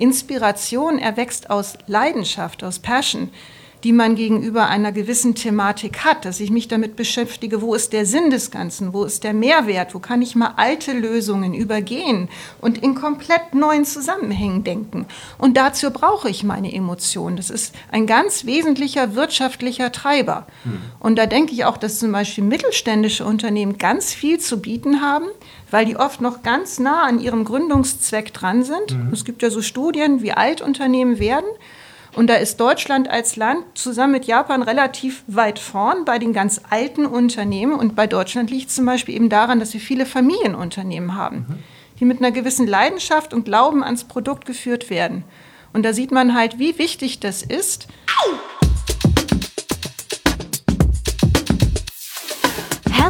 Inspiration erwächst aus Leidenschaft, aus Passion die man gegenüber einer gewissen Thematik hat, dass ich mich damit beschäftige, wo ist der Sinn des Ganzen, wo ist der Mehrwert, wo kann ich mal alte Lösungen übergehen und in komplett neuen Zusammenhängen denken. Und dazu brauche ich meine Emotionen. Das ist ein ganz wesentlicher wirtschaftlicher Treiber. Hm. Und da denke ich auch, dass zum Beispiel mittelständische Unternehmen ganz viel zu bieten haben, weil die oft noch ganz nah an ihrem Gründungszweck dran sind. Mhm. Es gibt ja so Studien, wie alt Unternehmen werden. Und da ist Deutschland als Land zusammen mit Japan relativ weit vorn bei den ganz alten Unternehmen. Und bei Deutschland liegt es zum Beispiel eben daran, dass wir viele Familienunternehmen haben, mhm. die mit einer gewissen Leidenschaft und Glauben ans Produkt geführt werden. Und da sieht man halt, wie wichtig das ist.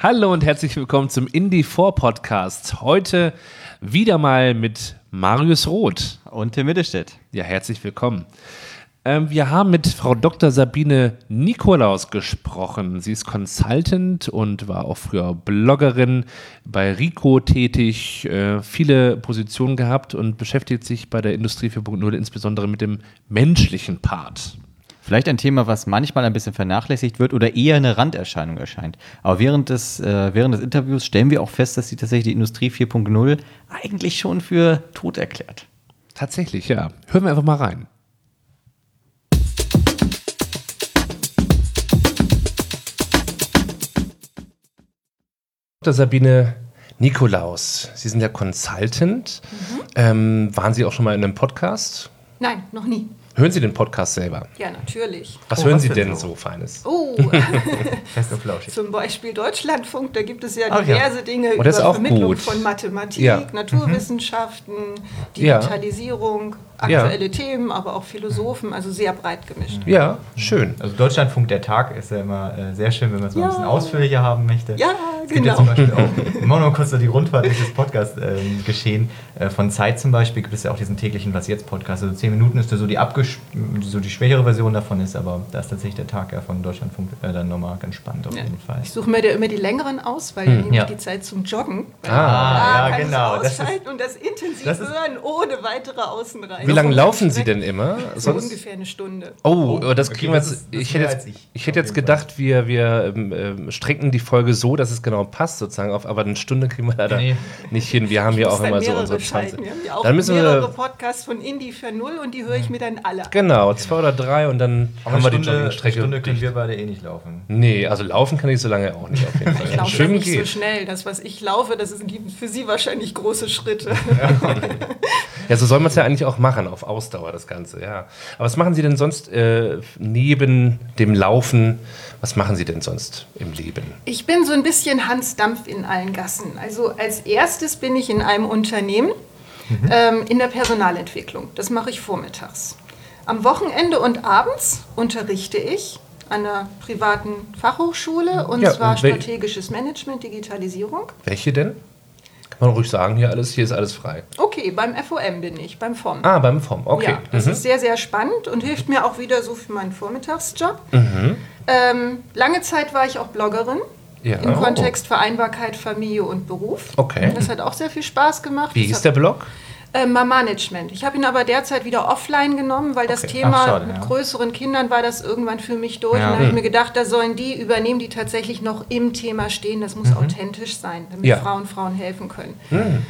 Hallo und herzlich willkommen zum Indie 4 Podcast. Heute wieder mal mit Marius Roth. Und Tim Mittelstädt. Ja, herzlich willkommen. Ähm, wir haben mit Frau Dr. Sabine Nikolaus gesprochen. Sie ist Consultant und war auch früher Bloggerin bei Rico tätig, äh, viele Positionen gehabt und beschäftigt sich bei der Industrie 4.0 insbesondere mit dem menschlichen Part. Vielleicht ein Thema, was manchmal ein bisschen vernachlässigt wird oder eher eine Randerscheinung erscheint. Aber während des, äh, während des Interviews stellen wir auch fest, dass sie tatsächlich die Industrie 4.0 eigentlich schon für tot erklärt. Tatsächlich, ja. Hören wir einfach mal rein. Dr. Sabine Nikolaus, Sie sind ja Consultant. Mhm. Ähm, waren Sie auch schon mal in einem Podcast? Nein, noch nie. Hören Sie den Podcast selber? Ja, natürlich. Was oh, hören was Sie denn so? so Feines? Oh, Fest und flauschig. zum Beispiel Deutschlandfunk, da gibt es ja diverse ja. Dinge oh, über Vermittlung gut. von Mathematik, ja. Naturwissenschaften, Digitalisierung, aktuelle ja. Themen, aber auch Philosophen, also sehr breit gemischt. Ja, schön. Also Deutschlandfunk, der Tag ist ja immer äh, sehr schön, wenn man es mal ein bisschen ausführlicher haben möchte. Ja, es gibt genau. ja zum Beispiel auch, immer noch kurz so die Rundfahrt dieses Podcast ähm, geschehen. Äh, von Zeit zum Beispiel gibt es ja auch diesen täglichen Was Jetzt Podcast. Also zehn Minuten ist da so die, so die schwächere Version davon ist, aber da ist tatsächlich der Tag ja von Deutschlandfunk äh, dann nochmal ganz spannend auf ja. jeden Fall. Ich suche mir da immer die längeren aus, weil hm. ja. die Zeit zum Joggen. Ah, ja, genau. Das ist, und das intensiv das hören ohne weitere Außenreihen. Wie lange laufen Sie denn immer? So Sonst? ungefähr eine Stunde. Oh, oh das kriegen wir jetzt. Ich hätte jetzt, ich, ich hätte jetzt gedacht, wir, wir ähm, ähm, strecken die Folge so, dass es genau passt, sozusagen auf, aber eine Stunde kriegen wir leider nee. nicht hin. Wir haben ja auch immer so unsere Chance. Wir haben ja auch dann müssen mehrere wir, Podcasts von Indie für null und die höre ich mir dann alle an. Genau, zwei oder drei und dann aber haben wir Stunde, die Joggingstrecke. Eine Stunde können wir beide eh nicht laufen. Nee, also laufen kann ich so lange auch nicht auf jeden Fall. ich laufe Schwimmen nicht geht. so schnell. Das, was ich laufe, das sind für Sie wahrscheinlich große Schritte. Ja. Ja, so soll man es ja eigentlich auch machen, auf Ausdauer, das Ganze, ja. Aber was machen Sie denn sonst äh, neben dem Laufen? Was machen Sie denn sonst im Leben? Ich bin so ein bisschen Hans Dampf in allen Gassen. Also als erstes bin ich in einem Unternehmen mhm. ähm, in der Personalentwicklung. Das mache ich vormittags. Am Wochenende und abends unterrichte ich an einer privaten Fachhochschule und ja, zwar und strategisches Management, Digitalisierung. Welche denn? Kann man ruhig sagen, hier alles, hier ist alles frei. Okay, beim FOM bin ich, beim FOM. Ah, beim FOM, okay. Ja, das mhm. ist sehr, sehr spannend und hilft mir auch wieder so für meinen Vormittagsjob. Mhm. Ähm, lange Zeit war ich auch Bloggerin. Ja. Im Kontext Vereinbarkeit, Familie und Beruf. Okay. Das hat auch sehr viel Spaß gemacht. Wie ist der Blog? Äh, Management. Ich habe ihn aber derzeit wieder offline genommen, weil das Thema Ach, schade, mit ja. größeren Kindern war das irgendwann für mich durch. Ja. Und da habe ich mir gedacht, da sollen die übernehmen, die tatsächlich noch im Thema stehen. Das muss mhm. authentisch sein, damit ja. Frauen Frauen helfen können. Mhm.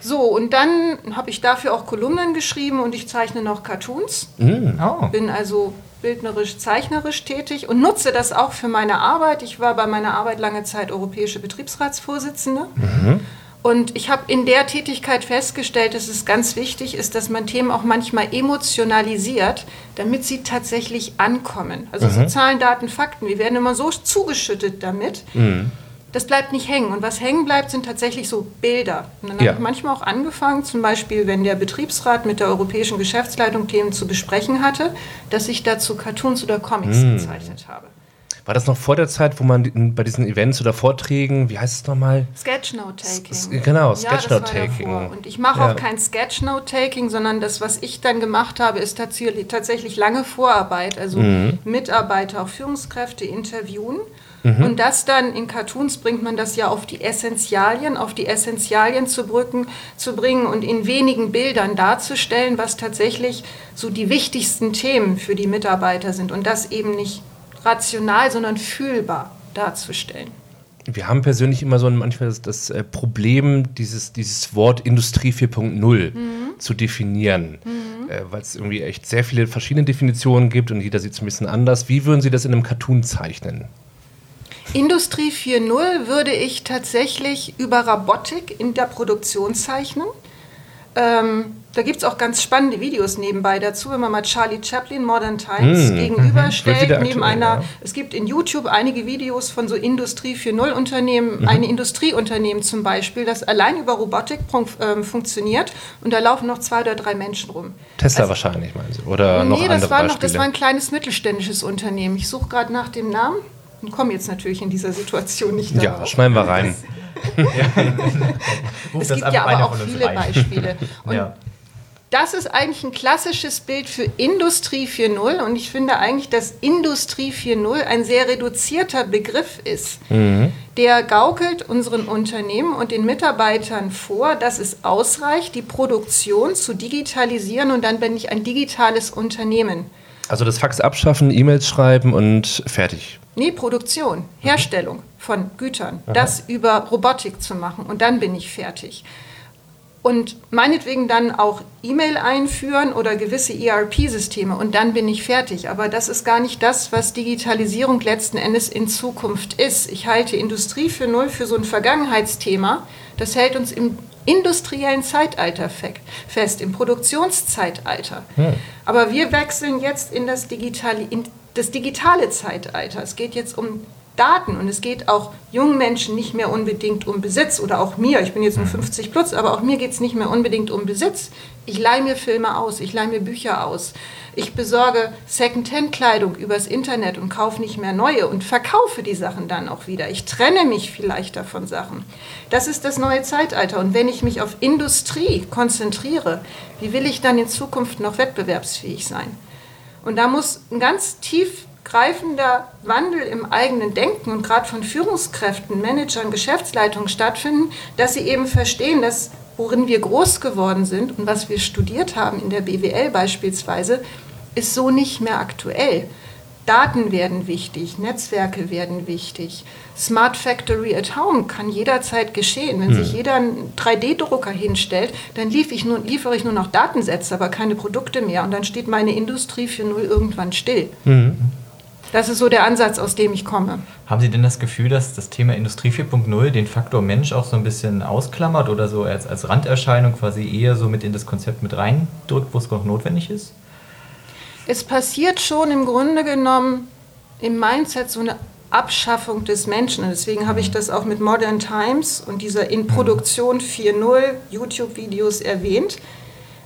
So, und dann habe ich dafür auch Kolumnen geschrieben und ich zeichne noch Cartoons. Mhm. Oh. Bin also bildnerisch, zeichnerisch tätig und nutze das auch für meine Arbeit. Ich war bei meiner Arbeit lange Zeit europäische Betriebsratsvorsitzende. Mhm. Und ich habe in der Tätigkeit festgestellt, dass es ganz wichtig ist, dass man Themen auch manchmal emotionalisiert, damit sie tatsächlich ankommen. Also mhm. so Zahlen, Daten, Fakten, wir werden immer so zugeschüttet damit. Mhm. das bleibt nicht hängen. Und was hängen bleibt, sind tatsächlich so Bilder. Und dann ja. habe ich manchmal auch angefangen, zum Beispiel, wenn der Betriebsrat mit der europäischen Geschäftsleitung Themen zu besprechen hatte, dass ich dazu Cartoons oder Comics mm. gezeichnet habe. War das noch vor der Zeit, wo man bei diesen Events oder Vorträgen, wie heißt es nochmal? Sketchnote-Taking. Genau, Sketchnote-Taking. Ja, und ich mache ja. auch kein Sketchnote-Taking, sondern das, was ich dann gemacht habe, ist tatsächlich lange Vorarbeit. Also mhm. Mitarbeiter, auch Führungskräfte interviewen. Mhm. Und das dann in Cartoons bringt man das ja auf die Essentialien, auf die Essentialien zu, brücken, zu bringen und in wenigen Bildern darzustellen, was tatsächlich so die wichtigsten Themen für die Mitarbeiter sind. Und das eben nicht rational, sondern fühlbar darzustellen. Wir haben persönlich immer so manchmal das, das äh, Problem, dieses, dieses Wort Industrie 4.0 mhm. zu definieren, mhm. äh, weil es irgendwie echt sehr viele verschiedene Definitionen gibt und jeder sieht es ein bisschen anders. Wie würden Sie das in einem Cartoon zeichnen? Industrie 4.0 würde ich tatsächlich über Robotik in der Produktion zeichnen. Ähm, da gibt es auch ganz spannende Videos nebenbei dazu, wenn man mal Charlie Chaplin Modern Times mmh, gegenüberstellt. Neben aktuell, einer, ja. Es gibt in YouTube einige Videos von so Industrie 4.0 Unternehmen, mhm. ein Industrieunternehmen zum Beispiel, das allein über Robotik äh, funktioniert und da laufen noch zwei oder drei Menschen rum. Tesla also, wahrscheinlich, meinen Sie? Oder nee, noch andere das war, noch, das war ein kleines mittelständisches Unternehmen. Ich suche gerade nach dem Namen und komme jetzt natürlich in dieser Situation nicht darauf. Ja, schneiden wir rein. es gibt ja aber auch viele Beispiele. Und ja. Das ist eigentlich ein klassisches Bild für Industrie 4.0 und ich finde eigentlich, dass Industrie 4.0 ein sehr reduzierter Begriff ist. Mhm. Der gaukelt unseren Unternehmen und den Mitarbeitern vor, dass es ausreicht, die Produktion zu digitalisieren und dann bin ich ein digitales Unternehmen. Also das Fax abschaffen, E-Mails schreiben und fertig. Nee, Produktion, Herstellung von Gütern, Aha. das über Robotik zu machen und dann bin ich fertig und meinetwegen dann auch E-Mail einführen oder gewisse ERP-Systeme und dann bin ich fertig. Aber das ist gar nicht das, was Digitalisierung letzten Endes in Zukunft ist. Ich halte Industrie für null für so ein Vergangenheitsthema. Das hält uns im industriellen Zeitalter fest, im Produktionszeitalter. Hm. Aber wir wechseln jetzt in das, digitale, in das digitale Zeitalter. Es geht jetzt um Daten und es geht auch jungen Menschen nicht mehr unbedingt um Besitz oder auch mir, ich bin jetzt nur 50 mhm. plus, aber auch mir geht es nicht mehr unbedingt um Besitz. Ich leihe mir Filme aus, ich leihe mir Bücher aus, ich besorge Secondhand-Kleidung übers Internet und kaufe nicht mehr neue und verkaufe die Sachen dann auch wieder. Ich trenne mich vielleicht davon Sachen. Das ist das neue Zeitalter und wenn ich mich auf Industrie konzentriere, wie will ich dann in Zukunft noch wettbewerbsfähig sein? Und da muss ein ganz tief greifender Wandel im eigenen Denken und gerade von Führungskräften, Managern, Geschäftsleitungen stattfinden, dass sie eben verstehen, dass worin wir groß geworden sind und was wir studiert haben in der BWL beispielsweise, ist so nicht mehr aktuell. Daten werden wichtig, Netzwerke werden wichtig. Smart Factory at Home kann jederzeit geschehen. Wenn hm. sich jeder einen 3D-Drucker hinstellt, dann lief ich nur, liefere ich nur noch Datensätze, aber keine Produkte mehr. Und dann steht meine Industrie für null irgendwann still. Hm. Das ist so der Ansatz, aus dem ich komme. Haben Sie denn das Gefühl, dass das Thema Industrie 4.0 den Faktor Mensch auch so ein bisschen ausklammert oder so als, als Randerscheinung quasi eher so mit in das Konzept mit reindrückt, wo es noch notwendig ist? Es passiert schon im Grunde genommen im Mindset so eine Abschaffung des Menschen. Und deswegen habe ich das auch mit Modern Times und dieser In Produktion 4.0 YouTube-Videos erwähnt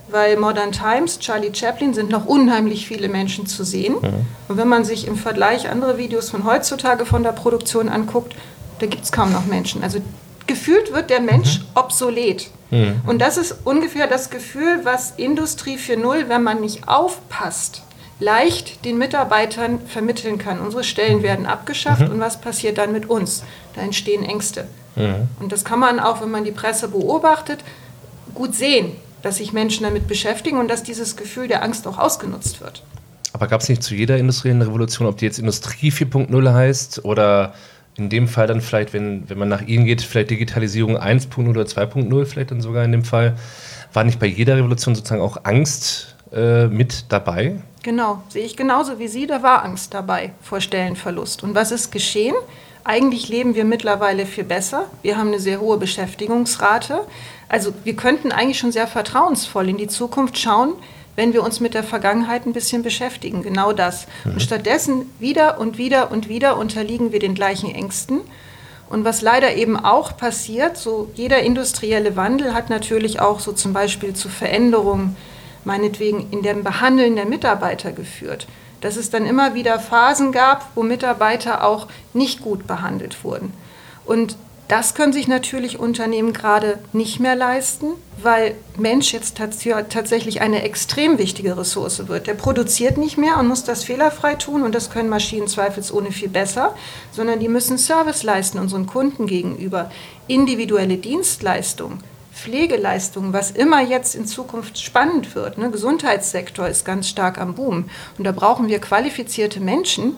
weil Modern Times, Charlie Chaplin sind noch unheimlich viele Menschen zu sehen. Mhm. Und wenn man sich im Vergleich andere Videos von heutzutage von der Produktion anguckt, da gibt es kaum noch Menschen. Also gefühlt wird der Mensch mhm. obsolet. Mhm. Und das ist ungefähr das Gefühl, was Industrie 4.0, wenn man nicht aufpasst, leicht den Mitarbeitern vermitteln kann. Unsere Stellen werden abgeschafft mhm. und was passiert dann mit uns? Da entstehen Ängste. Mhm. Und das kann man auch, wenn man die Presse beobachtet, gut sehen dass sich Menschen damit beschäftigen und dass dieses Gefühl der Angst auch ausgenutzt wird. Aber gab es nicht zu jeder industriellen Revolution, ob die jetzt Industrie 4.0 heißt oder in dem Fall dann vielleicht, wenn, wenn man nach Ihnen geht, vielleicht Digitalisierung 1.0 oder 2.0 vielleicht dann sogar in dem Fall, war nicht bei jeder Revolution sozusagen auch Angst äh, mit dabei? Genau, sehe ich genauso wie Sie, da war Angst dabei vor Stellenverlust. Und was ist geschehen? Eigentlich leben wir mittlerweile viel besser. Wir haben eine sehr hohe Beschäftigungsrate. Also wir könnten eigentlich schon sehr vertrauensvoll in die Zukunft schauen, wenn wir uns mit der Vergangenheit ein bisschen beschäftigen. Genau das. Mhm. Und stattdessen wieder und wieder und wieder unterliegen wir den gleichen Ängsten. Und was leider eben auch passiert, so jeder industrielle Wandel hat natürlich auch so zum Beispiel zu Veränderungen, meinetwegen in dem Behandeln der Mitarbeiter geführt. Dass es dann immer wieder Phasen gab, wo Mitarbeiter auch nicht gut behandelt wurden. Und das können sich natürlich Unternehmen gerade nicht mehr leisten, weil Mensch jetzt tatsächlich eine extrem wichtige Ressource wird. Der produziert nicht mehr und muss das fehlerfrei tun und das können Maschinen zweifelsohne viel besser, sondern die müssen Service leisten unseren Kunden gegenüber, individuelle Dienstleistungen. Pflegeleistungen, was immer jetzt in Zukunft spannend wird. Ne? Gesundheitssektor ist ganz stark am Boom. Und da brauchen wir qualifizierte Menschen,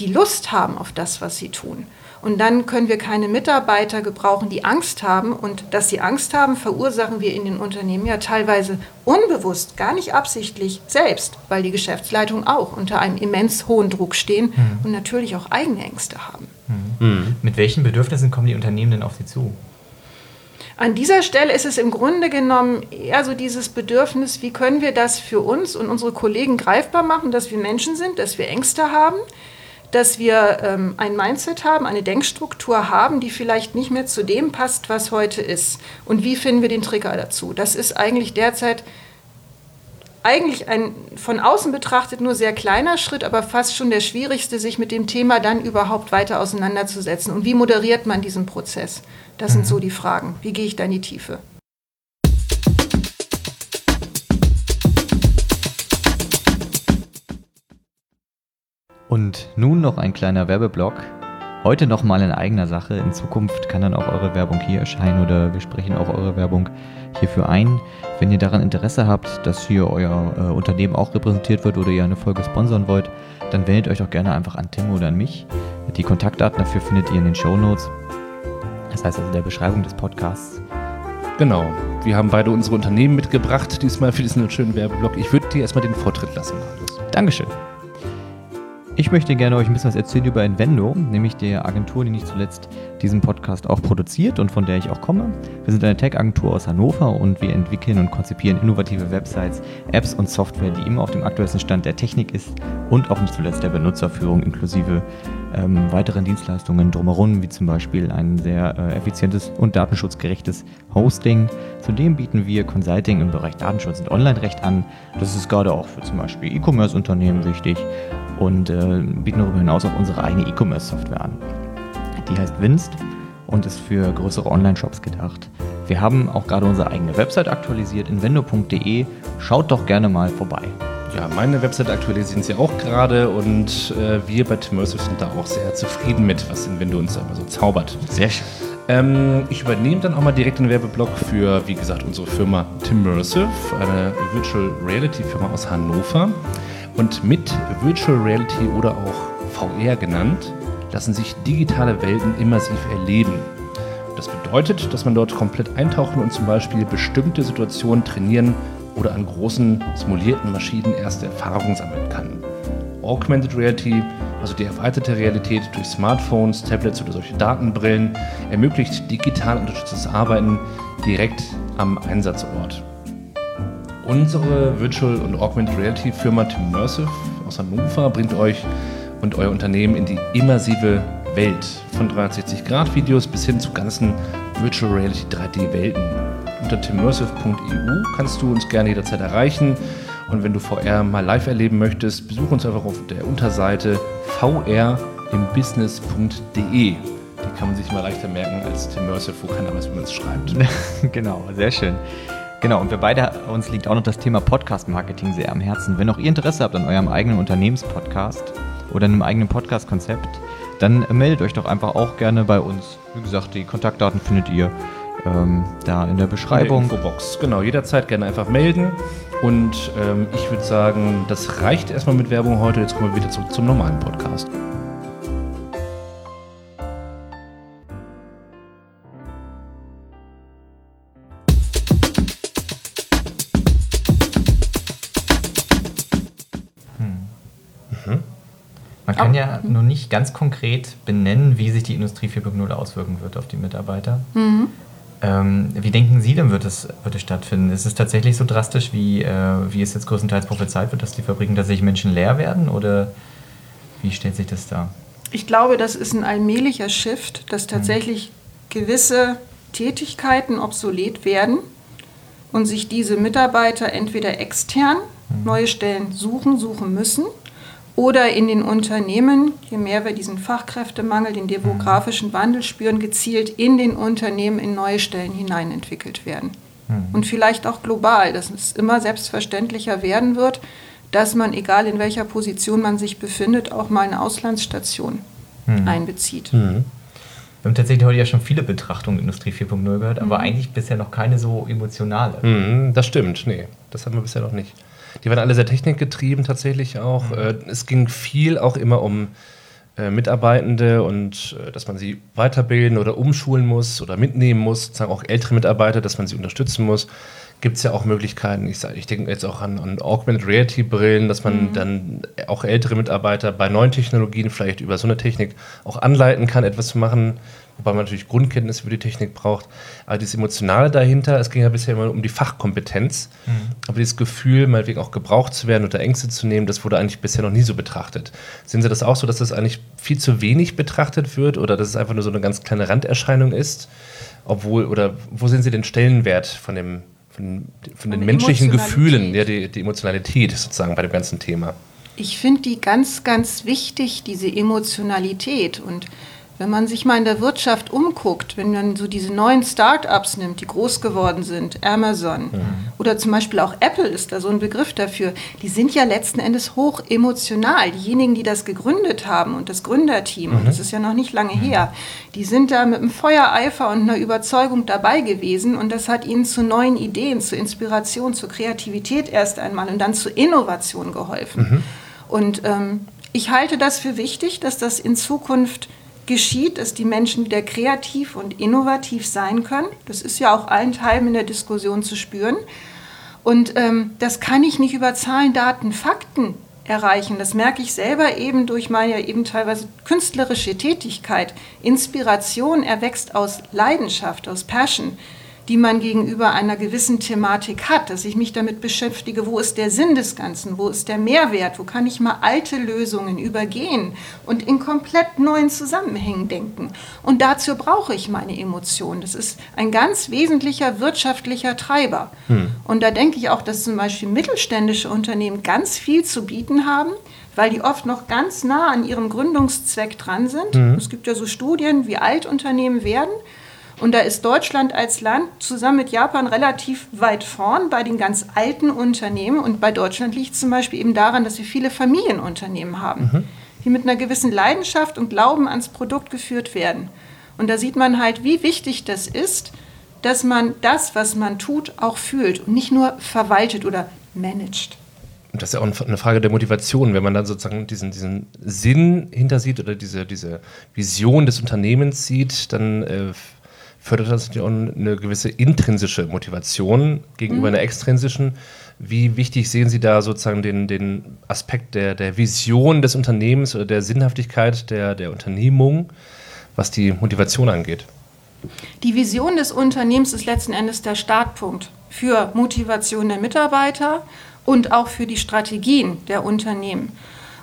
die Lust haben auf das, was sie tun. Und dann können wir keine Mitarbeiter gebrauchen, die Angst haben. Und dass sie Angst haben, verursachen wir in den Unternehmen ja teilweise unbewusst, gar nicht absichtlich selbst, weil die Geschäftsleitung auch unter einem immens hohen Druck stehen mhm. und natürlich auch eigene Ängste haben. Mhm. Mhm. Mit welchen Bedürfnissen kommen die Unternehmen denn auf Sie zu? An dieser Stelle ist es im Grunde genommen eher so dieses Bedürfnis, wie können wir das für uns und unsere Kollegen greifbar machen, dass wir Menschen sind, dass wir Ängste haben, dass wir ähm, ein Mindset haben, eine Denkstruktur haben, die vielleicht nicht mehr zu dem passt, was heute ist. Und wie finden wir den Trigger dazu? Das ist eigentlich derzeit eigentlich ein von außen betrachtet nur sehr kleiner Schritt, aber fast schon der schwierigste, sich mit dem Thema dann überhaupt weiter auseinanderzusetzen. Und wie moderiert man diesen Prozess? Das mhm. sind so die Fragen. Wie gehe ich da in die Tiefe? Und nun noch ein kleiner Werbeblock. Heute nochmal in eigener Sache. In Zukunft kann dann auch eure Werbung hier erscheinen oder wir sprechen auch eure Werbung hierfür ein. Wenn ihr daran Interesse habt, dass hier euer äh, Unternehmen auch repräsentiert wird oder ihr eine Folge sponsern wollt, dann wendet euch doch gerne einfach an Tim oder an mich. Die Kontaktdaten dafür findet ihr in den Show Notes. Das heißt also in der Beschreibung des Podcasts. Genau. Wir haben beide unsere Unternehmen mitgebracht, diesmal für diesen schönen Werbeblock. Ich würde dir erstmal den Vortritt lassen, Marius. Dankeschön. Ich möchte gerne euch ein bisschen was erzählen über Invendo, nämlich der Agentur, die nicht zuletzt diesen Podcast auch produziert und von der ich auch komme. Wir sind eine Tech-Agentur aus Hannover und wir entwickeln und konzipieren innovative Websites, Apps und Software, die immer auf dem aktuellsten Stand der Technik ist und auch nicht zuletzt der Benutzerführung inklusive ähm, weiteren Dienstleistungen drumherum, wie zum Beispiel ein sehr äh, effizientes und datenschutzgerechtes Hosting. Zudem bieten wir Consulting im Bereich Datenschutz und Online-Recht an. Das ist gerade auch für zum Beispiel E-Commerce-Unternehmen wichtig und äh, bieten darüber hinaus auch unsere eigene E-Commerce-Software an. Die heißt Winst und ist für größere Online-Shops gedacht. Wir haben auch gerade unsere eigene Website aktualisiert, invendo.de. Schaut doch gerne mal vorbei. Ja, meine Website aktualisieren sie auch gerade und äh, wir bei Timmersive sind da auch sehr zufrieden mit, was Invendo uns da immer so zaubert. Sehr schön. Ähm, ich übernehme dann auch mal direkt den Werbeblock für, wie gesagt, unsere Firma Timmersive, eine Virtual Reality Firma aus Hannover. Und mit Virtual Reality oder auch VR genannt, lassen sich digitale Welten immersiv erleben. Das bedeutet, dass man dort komplett eintauchen und zum Beispiel bestimmte Situationen trainieren oder an großen simulierten Maschinen erste Erfahrungen sammeln kann. Augmented Reality, also die erweiterte Realität durch Smartphones, Tablets oder solche Datenbrillen, ermöglicht digital unterstütztes Arbeiten direkt am Einsatzort. Unsere Virtual und Augmented Reality Firma Timmersive aus Hannover bringt euch und euer Unternehmen in die immersive Welt von 360-Grad-Videos bis hin zu ganzen Virtual Reality 3D-Welten. Unter timmersive.eu kannst du uns gerne jederzeit erreichen. Und wenn du VR mal live erleben möchtest, besuch uns einfach auf der Unterseite vrimbusiness.de. Die kann man sich mal leichter merken als Timmersive, wo keiner weiß, wie man es schreibt. genau, sehr schön. Genau, und wir beide, uns liegt auch noch das Thema Podcast-Marketing sehr am Herzen. Wenn auch ihr Interesse habt an eurem eigenen Unternehmenspodcast oder einem eigenen Podcast-Konzept, dann meldet euch doch einfach auch gerne bei uns. Wie gesagt, die Kontaktdaten findet ihr ähm, da in der Beschreibung. In der Infobox, genau, jederzeit gerne einfach melden. Und ähm, ich würde sagen, das reicht erstmal mit Werbung heute. Jetzt kommen wir wieder zurück zum normalen Podcast. Nicht ganz konkret benennen, wie sich die Industrie 4.0 auswirken wird auf die Mitarbeiter. Mhm. Ähm, wie denken Sie denn, wird es, wird es stattfinden? Ist es tatsächlich so drastisch, wie, äh, wie es jetzt größtenteils prophezeit wird, dass die Fabriken tatsächlich menschenleer werden? Oder wie stellt sich das dar? Ich glaube, das ist ein allmählicher Shift, dass tatsächlich gewisse Tätigkeiten obsolet werden und sich diese Mitarbeiter entweder extern neue Stellen suchen, suchen müssen oder in den Unternehmen, je mehr wir diesen Fachkräftemangel, den demografischen Wandel spüren, gezielt in den Unternehmen in neue Stellen hineinentwickelt werden. Und vielleicht auch global, dass es immer selbstverständlicher werden wird, dass man, egal in welcher Position man sich befindet, auch mal eine Auslandsstation Mhm. einbezieht. Wir haben tatsächlich heute ja schon viele Betrachtungen Industrie 4.0 gehört, aber Mhm. eigentlich bisher noch keine so emotionale. Mhm, das stimmt, nee, das haben wir bisher noch nicht. Die waren alle sehr technikgetrieben tatsächlich auch. Äh, Es ging viel auch immer um äh, Mitarbeitende und äh, dass man sie weiterbilden oder umschulen muss oder mitnehmen muss, sozusagen auch ältere Mitarbeiter, dass man sie unterstützen muss. Gibt es ja auch Möglichkeiten, ich, ich denke jetzt auch an, an Augmented Reality Brillen, dass man dann auch ältere Mitarbeiter bei neuen Technologien vielleicht über so eine Technik auch anleiten kann, etwas zu machen, wobei man natürlich Grundkenntnisse über die Technik braucht. Aber dieses Emotionale dahinter, es ging ja bisher immer um die Fachkompetenz, aber dieses Gefühl, meinetwegen auch gebraucht zu werden oder Ängste zu nehmen, das wurde eigentlich bisher noch nie so betrachtet. Sehen Sie das auch so, dass das eigentlich viel zu wenig betrachtet wird oder dass es einfach nur so eine ganz kleine Randerscheinung ist? Obwohl, oder wo sehen Sie den Stellenwert von dem von, von den menschlichen. Gefühlen, ja, die, die Emotionalität sozusagen bei dem ganzen Thema? Ich finde die ganz, ganz wichtig, diese Emotionalität. Und wenn man sich mal in der Wirtschaft umguckt, wenn man so diese neuen Start-ups nimmt, die groß geworden sind, Amazon oder zum Beispiel auch Apple ist da so ein Begriff dafür, die sind ja letzten Endes hoch emotional. Diejenigen, die das gegründet haben und das Gründerteam, und das ist ja noch nicht lange her, die sind da mit einem Feuereifer und einer Überzeugung dabei gewesen und das hat ihnen zu neuen Ideen, zu Inspiration, zu Kreativität erst einmal und dann zu Innovation geholfen. Und ähm, ich halte das für wichtig, dass das in Zukunft geschieht, dass die Menschen wieder kreativ und innovativ sein können. Das ist ja auch allenthalben in der Diskussion zu spüren. Und ähm, das kann ich nicht über Zahlen, Daten, Fakten erreichen. Das merke ich selber eben durch meine eben teilweise künstlerische Tätigkeit. Inspiration erwächst aus Leidenschaft, aus Passion die man gegenüber einer gewissen Thematik hat, dass ich mich damit beschäftige, wo ist der Sinn des Ganzen, wo ist der Mehrwert, wo kann ich mal alte Lösungen übergehen und in komplett neuen Zusammenhängen denken. Und dazu brauche ich meine Emotionen. Das ist ein ganz wesentlicher wirtschaftlicher Treiber. Und da denke ich auch, dass zum Beispiel mittelständische Unternehmen ganz viel zu bieten haben, weil die oft noch ganz nah an ihrem Gründungszweck dran sind. Es gibt ja so Studien, wie alt Unternehmen werden. Und da ist Deutschland als Land zusammen mit Japan relativ weit vorn bei den ganz alten Unternehmen. Und bei Deutschland liegt es zum Beispiel eben daran, dass wir viele Familienunternehmen haben, die mit einer gewissen Leidenschaft und Glauben ans Produkt geführt werden. Und da sieht man halt, wie wichtig das ist, dass man das, was man tut, auch fühlt und nicht nur verwaltet oder managt. Und das ist ja auch eine Frage der Motivation, wenn man dann sozusagen diesen, diesen Sinn hintersieht oder diese, diese Vision des Unternehmens sieht, dann äh, fördert das natürlich auch eine gewisse intrinsische Motivation gegenüber einer extrinsischen. Wie wichtig sehen Sie da sozusagen den, den Aspekt der, der Vision des Unternehmens oder der Sinnhaftigkeit der, der Unternehmung, was die Motivation angeht? Die Vision des Unternehmens ist letzten Endes der Startpunkt für Motivation der Mitarbeiter und auch für die Strategien der Unternehmen.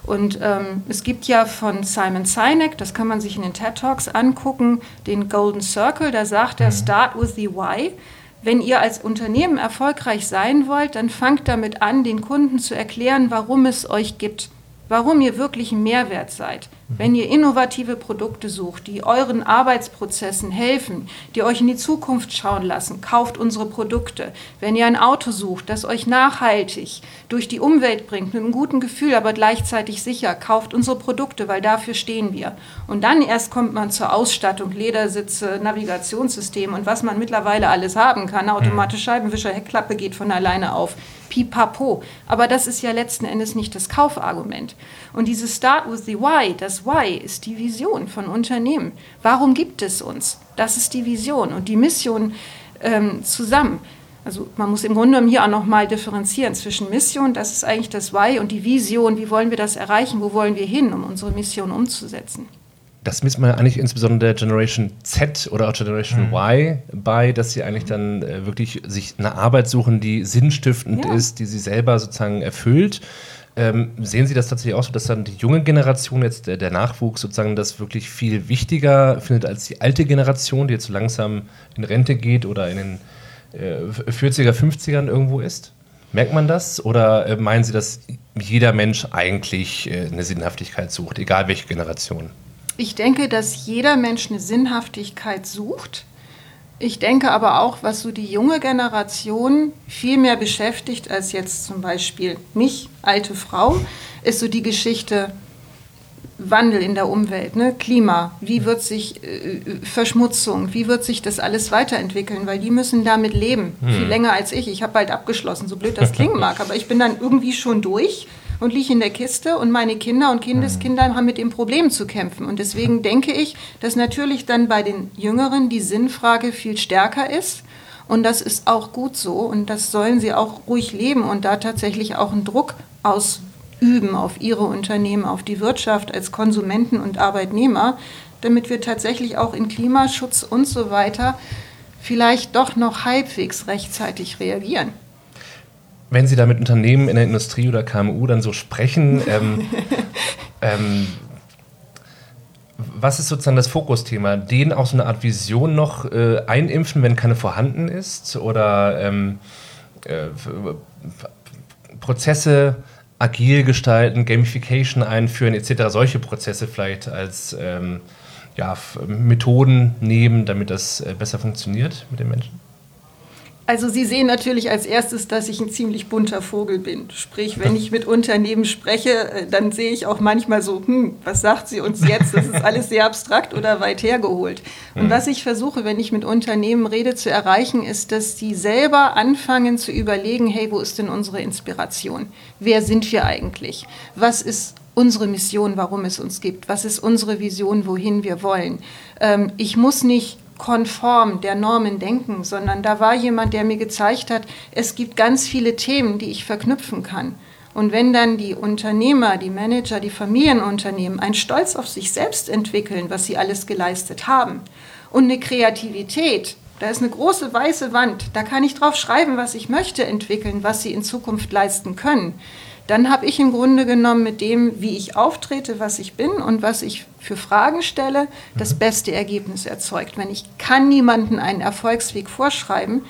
Und ähm, es gibt ja von Simon Sinek, das kann man sich in den TED Talks angucken, den Golden Circle, da sagt er, start with the why. Wenn ihr als Unternehmen erfolgreich sein wollt, dann fangt damit an, den Kunden zu erklären, warum es euch gibt, warum ihr wirklich ein Mehrwert seid. Wenn ihr innovative Produkte sucht, die euren Arbeitsprozessen helfen, die euch in die Zukunft schauen lassen, kauft unsere Produkte. Wenn ihr ein Auto sucht, das euch nachhaltig durch die Umwelt bringt, mit einem guten Gefühl, aber gleichzeitig sicher, kauft unsere Produkte, weil dafür stehen wir. Und dann erst kommt man zur Ausstattung, Ledersitze, Navigationssystem und was man mittlerweile alles haben kann. Automatische Scheibenwischer, Heckklappe geht von alleine auf. Pipapo. Aber das ist ja letzten Endes nicht das Kaufargument. Und dieses Start with the Why, das Why ist die Vision von Unternehmen. Warum gibt es uns? Das ist die Vision und die Mission ähm, zusammen. Also man muss im Grunde genommen hier auch nochmal differenzieren zwischen Mission, das ist eigentlich das Why, und die Vision, wie wollen wir das erreichen, wo wollen wir hin, um unsere Mission umzusetzen. Das misst man ja eigentlich insbesondere der Generation Z oder auch Generation Y bei, dass sie eigentlich dann äh, wirklich sich eine Arbeit suchen, die sinnstiftend Ja. ist, die sie selber sozusagen erfüllt. Ähm, sehen Sie das tatsächlich auch so, dass dann die junge Generation, jetzt der, der, Nachwuchs sozusagen, das wirklich viel wichtiger findet als die alte Generation, die jetzt so langsam in Rente geht oder in den äh, 40er, 50ern irgendwo ist? Merkt man das? Oder äh, meinen Sie, dass jeder Mensch eigentlich äh, eine Sinnhaftigkeit sucht, egal welche Generation? Ich denke, dass jeder Mensch eine Sinnhaftigkeit sucht. Ich denke aber auch, was so die junge Generation viel mehr beschäftigt als jetzt zum Beispiel mich, alte Frau, ist so die Geschichte Wandel in der Umwelt, ne? Klima, wie wird sich äh, Verschmutzung, wie wird sich das alles weiterentwickeln, weil die müssen damit leben, hm. viel länger als ich. Ich habe bald abgeschlossen, so blöd das klingen mag, aber ich bin dann irgendwie schon durch und liege in der Kiste und meine Kinder und Kindeskinder haben mit dem Problem zu kämpfen. Und deswegen denke ich, dass natürlich dann bei den Jüngeren die Sinnfrage viel stärker ist. Und das ist auch gut so und das sollen sie auch ruhig leben und da tatsächlich auch einen Druck ausüben auf ihre Unternehmen, auf die Wirtschaft als Konsumenten und Arbeitnehmer, damit wir tatsächlich auch in Klimaschutz und so weiter vielleicht doch noch halbwegs rechtzeitig reagieren wenn Sie da mit Unternehmen in der Industrie oder KMU dann so sprechen, ähm, ähm, was ist sozusagen das Fokusthema? Denen auch so eine Art Vision noch äh, einimpfen, wenn keine vorhanden ist? Oder ähm, äh, Prozesse agil gestalten, Gamification einführen, etc. Solche Prozesse vielleicht als ähm, ja, Methoden nehmen, damit das äh, besser funktioniert mit den Menschen? Also Sie sehen natürlich als erstes, dass ich ein ziemlich bunter Vogel bin. Sprich, wenn ich mit Unternehmen spreche, äh, dann sehe ich auch manchmal so, hm, was sagt sie uns jetzt? Das ist alles sehr abstrakt oder weit hergeholt. Und mhm. was ich versuche, wenn ich mit Unternehmen rede, zu erreichen, ist, dass die selber anfangen zu überlegen, hey, wo ist denn unsere Inspiration? Wer sind wir eigentlich? Was ist unsere Mission, warum es uns gibt? Was ist unsere Vision, wohin wir wollen? Ähm, ich muss nicht konform der Normen denken, sondern da war jemand, der mir gezeigt hat, es gibt ganz viele Themen, die ich verknüpfen kann. Und wenn dann die Unternehmer, die Manager, die Familienunternehmen einen Stolz auf sich selbst entwickeln, was sie alles geleistet haben, und eine Kreativität, da ist eine große weiße Wand, da kann ich drauf schreiben, was ich möchte entwickeln, was sie in Zukunft leisten können dann habe ich im Grunde genommen mit dem, wie ich auftrete, was ich bin und was ich für Fragen stelle, das mhm. beste Ergebnis erzeugt. Wenn ich kann niemanden einen Erfolgsweg vorschreiben,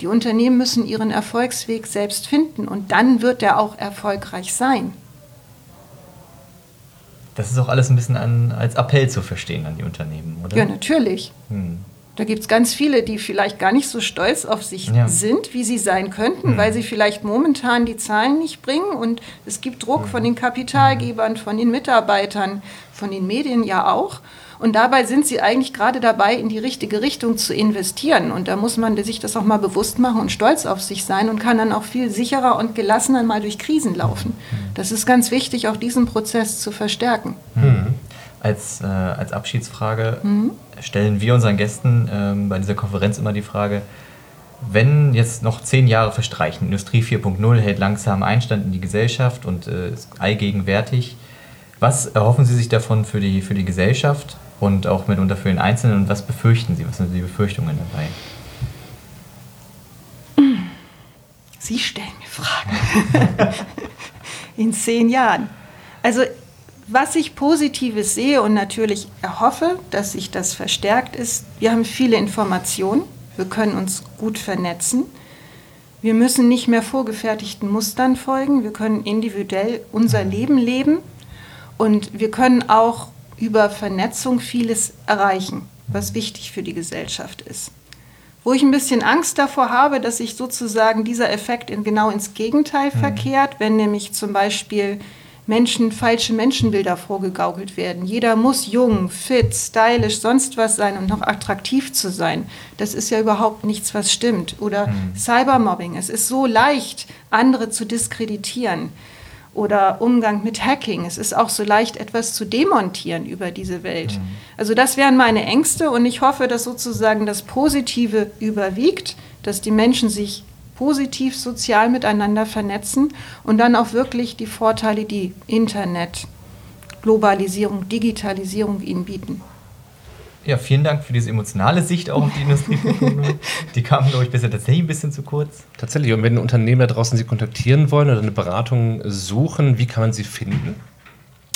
die Unternehmen müssen ihren Erfolgsweg selbst finden und dann wird er auch erfolgreich sein. Das ist auch alles ein bisschen an, als Appell zu verstehen an die Unternehmen, oder? Ja, natürlich. Hm. Da gibt es ganz viele, die vielleicht gar nicht so stolz auf sich ja. sind, wie sie sein könnten, mhm. weil sie vielleicht momentan die Zahlen nicht bringen. Und es gibt Druck von den Kapitalgebern, von den Mitarbeitern, von den Medien ja auch. Und dabei sind sie eigentlich gerade dabei, in die richtige Richtung zu investieren. Und da muss man sich das auch mal bewusst machen und stolz auf sich sein und kann dann auch viel sicherer und gelassener mal durch Krisen laufen. Mhm. Das ist ganz wichtig, auch diesen Prozess zu verstärken. Mhm als, äh, als Abschiedsfrage mhm. stellen wir unseren Gästen ähm, bei dieser Konferenz immer die Frage, wenn jetzt noch zehn Jahre verstreichen, Industrie 4.0 hält langsam Einstand in die Gesellschaft und äh, ist allgegenwärtig, was erhoffen Sie sich davon für die, für die Gesellschaft und auch mitunter für den Einzelnen und was befürchten Sie? Was sind die Befürchtungen dabei? Sie stellen mir Fragen. in zehn Jahren. Also was ich Positives sehe und natürlich erhoffe, dass sich das verstärkt ist, wir haben viele Informationen, wir können uns gut vernetzen, wir müssen nicht mehr vorgefertigten Mustern folgen, wir können individuell unser Leben leben und wir können auch über Vernetzung vieles erreichen, was wichtig für die Gesellschaft ist. Wo ich ein bisschen Angst davor habe, dass sich sozusagen dieser Effekt in, genau ins Gegenteil mhm. verkehrt, wenn nämlich zum Beispiel Menschen, falsche Menschenbilder vorgegaukelt werden. Jeder muss jung, fit, stylisch, sonst was sein und noch attraktiv zu sein. Das ist ja überhaupt nichts, was stimmt. Oder mhm. Cybermobbing. Es ist so leicht, andere zu diskreditieren. Oder Umgang mit Hacking. Es ist auch so leicht, etwas zu demontieren über diese Welt. Mhm. Also das wären meine Ängste und ich hoffe, dass sozusagen das Positive überwiegt, dass die Menschen sich positiv sozial miteinander vernetzen und dann auch wirklich die Vorteile, die Internet, Globalisierung, Digitalisierung ihnen bieten. Ja, vielen Dank für diese emotionale Sicht auch auf die Industrie. die kam, glaube ich, bisher tatsächlich ein bisschen zu kurz. Tatsächlich. Und wenn Unternehmen da draußen Sie kontaktieren wollen oder eine Beratung suchen, wie kann man Sie finden?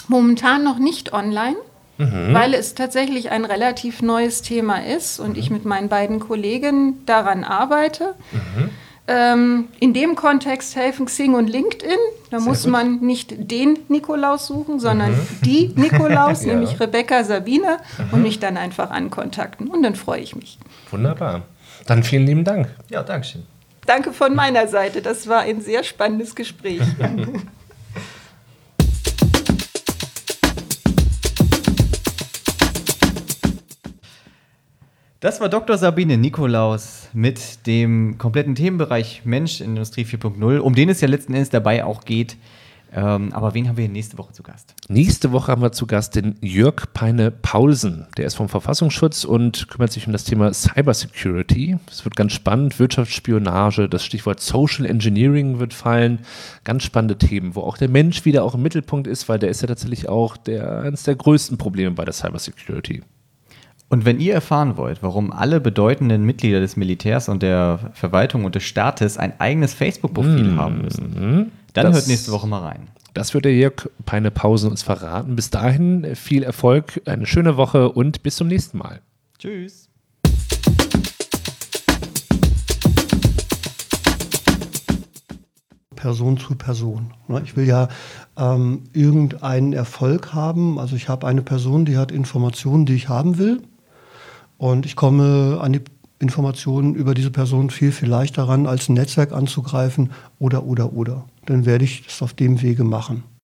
Momentan noch nicht online, mhm. weil es tatsächlich ein relativ neues Thema ist und mhm. ich mit meinen beiden Kollegen daran arbeite. Mhm. Ähm, in dem Kontext helfen Xing und LinkedIn. Da Sehr muss gut. man nicht den Nikolaus suchen, sondern mhm. die Nikolaus, ja. nämlich Rebecca Sabine, mhm. und mich dann einfach ankontakten. Und dann freue ich mich. Wunderbar. Dann vielen lieben Dank. Ja, danke schön. Danke von meiner Seite. Das war ein sehr spannendes Gespräch. Das war Dr. Sabine Nikolaus mit dem kompletten Themenbereich Mensch Industrie 4.0, um den es ja letzten Endes dabei auch geht. Ähm, aber wen haben wir nächste Woche zu Gast? Nächste Woche haben wir zu Gast den Jörg Peine Paulsen. Der ist vom Verfassungsschutz und kümmert sich um das Thema Cybersecurity. Es wird ganz spannend. Wirtschaftsspionage, das Stichwort Social Engineering wird fallen. Ganz spannende Themen, wo auch der Mensch wieder auch im Mittelpunkt ist, weil der ist ja tatsächlich auch der, eines der größten Probleme bei der Cybersecurity. Und wenn ihr erfahren wollt, warum alle bedeutenden Mitglieder des Militärs und der Verwaltung und des Staates ein eigenes Facebook-Profil mmh, haben müssen, dann das, hört nächste Woche mal rein. Das wird der Jörg Peine Pause uns verraten. Bis dahin viel Erfolg, eine schöne Woche und bis zum nächsten Mal. Tschüss. Person zu Person. Ne, ich will ja ähm, irgendeinen Erfolg haben. Also ich habe eine Person, die hat Informationen, die ich haben will. Und ich komme an die Informationen über diese Person viel, viel leichter ran, als ein Netzwerk anzugreifen oder, oder, oder. Dann werde ich das auf dem Wege machen.